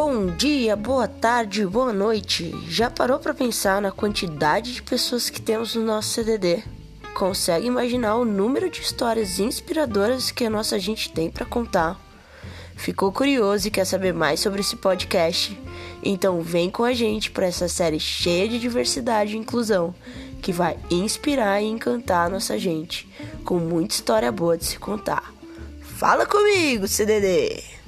Bom dia, boa tarde, boa noite. Já parou para pensar na quantidade de pessoas que temos no nosso CDD? Consegue imaginar o número de histórias inspiradoras que a nossa gente tem para contar? Ficou curioso e quer saber mais sobre esse podcast? Então vem com a gente para essa série cheia de diversidade e inclusão, que vai inspirar e encantar a nossa gente, com muita história boa de se contar. Fala comigo, CDD!